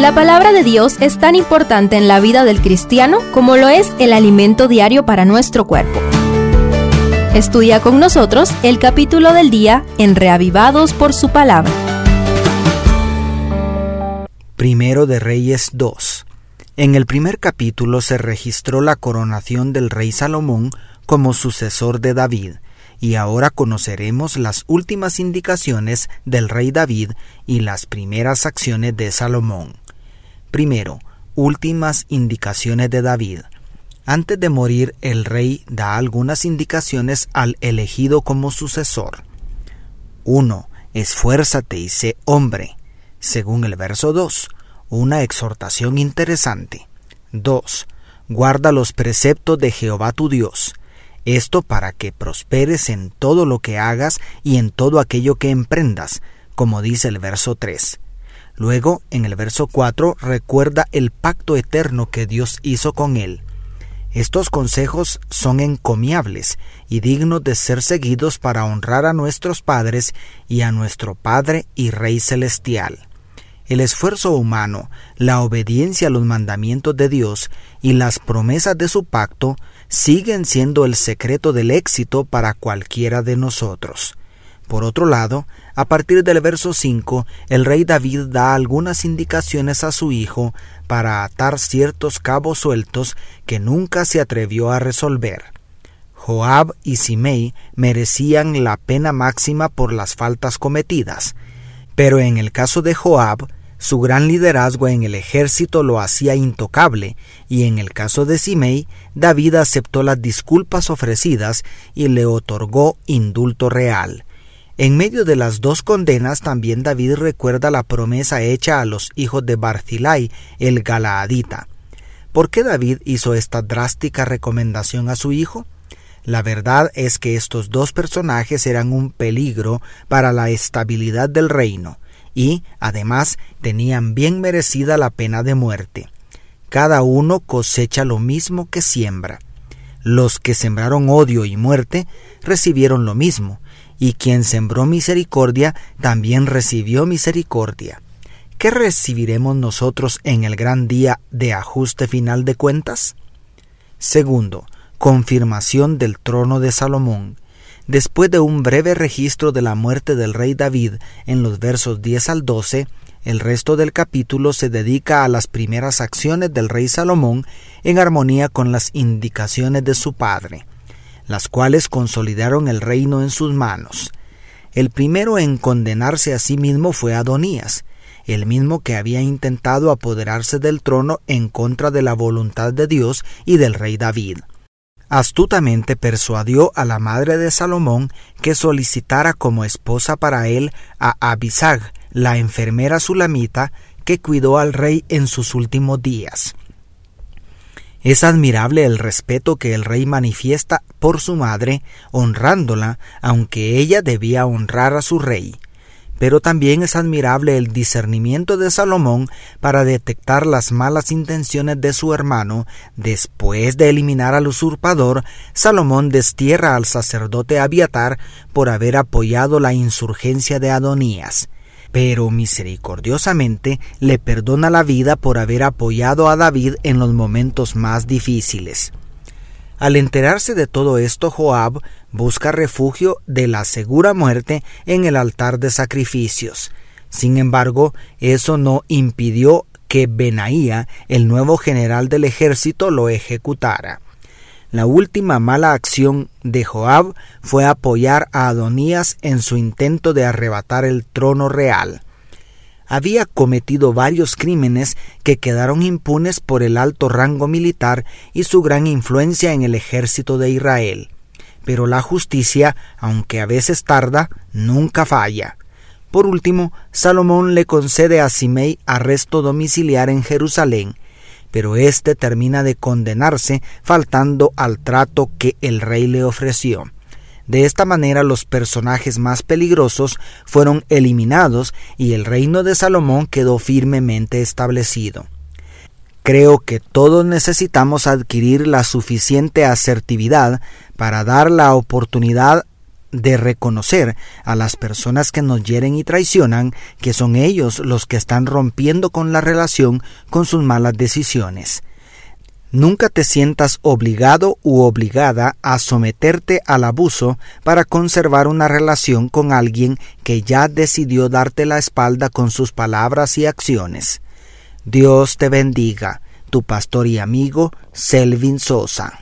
La palabra de Dios es tan importante en la vida del cristiano como lo es el alimento diario para nuestro cuerpo. Estudia con nosotros el capítulo del día en Reavivados por su palabra. Primero de Reyes 2. En el primer capítulo se registró la coronación del rey Salomón como sucesor de David, y ahora conoceremos las últimas indicaciones del rey David y las primeras acciones de Salomón. Primero, últimas indicaciones de David. Antes de morir, el rey da algunas indicaciones al elegido como sucesor. 1. Esfuérzate y sé hombre. Según el verso 2, una exhortación interesante. 2. Guarda los preceptos de Jehová tu Dios. Esto para que prosperes en todo lo que hagas y en todo aquello que emprendas, como dice el verso 3. Luego, en el verso 4, recuerda el pacto eterno que Dios hizo con él. Estos consejos son encomiables y dignos de ser seguidos para honrar a nuestros padres y a nuestro Padre y Rey Celestial. El esfuerzo humano, la obediencia a los mandamientos de Dios y las promesas de su pacto siguen siendo el secreto del éxito para cualquiera de nosotros. Por otro lado, a partir del verso 5, el rey David da algunas indicaciones a su hijo para atar ciertos cabos sueltos que nunca se atrevió a resolver. Joab y Simei merecían la pena máxima por las faltas cometidas, pero en el caso de Joab, su gran liderazgo en el ejército lo hacía intocable, y en el caso de Simei, David aceptó las disculpas ofrecidas y le otorgó indulto real. En medio de las dos condenas también David recuerda la promesa hecha a los hijos de Barzilai, el Galaadita. ¿Por qué David hizo esta drástica recomendación a su hijo? La verdad es que estos dos personajes eran un peligro para la estabilidad del reino, y, además, tenían bien merecida la pena de muerte. Cada uno cosecha lo mismo que siembra. Los que sembraron odio y muerte recibieron lo mismo, y quien sembró misericordia también recibió misericordia. ¿Qué recibiremos nosotros en el gran día de ajuste final de cuentas? Segundo, confirmación del trono de Salomón. Después de un breve registro de la muerte del rey David en los versos 10 al 12, el resto del capítulo se dedica a las primeras acciones del rey Salomón en armonía con las indicaciones de su padre las cuales consolidaron el reino en sus manos. El primero en condenarse a sí mismo fue Adonías, el mismo que había intentado apoderarse del trono en contra de la voluntad de Dios y del rey David. Astutamente persuadió a la madre de Salomón que solicitara como esposa para él a Abisag, la enfermera sulamita que cuidó al rey en sus últimos días. Es admirable el respeto que el rey manifiesta por su madre, honrándola, aunque ella debía honrar a su rey. Pero también es admirable el discernimiento de Salomón para detectar las malas intenciones de su hermano. Después de eliminar al usurpador, Salomón destierra al sacerdote Abiatar por haber apoyado la insurgencia de Adonías pero misericordiosamente le perdona la vida por haber apoyado a David en los momentos más difíciles. Al enterarse de todo esto, Joab busca refugio de la segura muerte en el altar de sacrificios. Sin embargo, eso no impidió que Benaía, el nuevo general del ejército, lo ejecutara. La última mala acción de Joab fue apoyar a Adonías en su intento de arrebatar el trono real. Había cometido varios crímenes que quedaron impunes por el alto rango militar y su gran influencia en el ejército de Israel. Pero la justicia, aunque a veces tarda, nunca falla. Por último, Salomón le concede a Simei arresto domiciliar en Jerusalén, pero éste termina de condenarse faltando al trato que el rey le ofreció. De esta manera los personajes más peligrosos fueron eliminados y el reino de Salomón quedó firmemente establecido. Creo que todos necesitamos adquirir la suficiente asertividad para dar la oportunidad de reconocer a las personas que nos hieren y traicionan que son ellos los que están rompiendo con la relación con sus malas decisiones. Nunca te sientas obligado u obligada a someterte al abuso para conservar una relación con alguien que ya decidió darte la espalda con sus palabras y acciones. Dios te bendiga, tu pastor y amigo Selvin Sosa.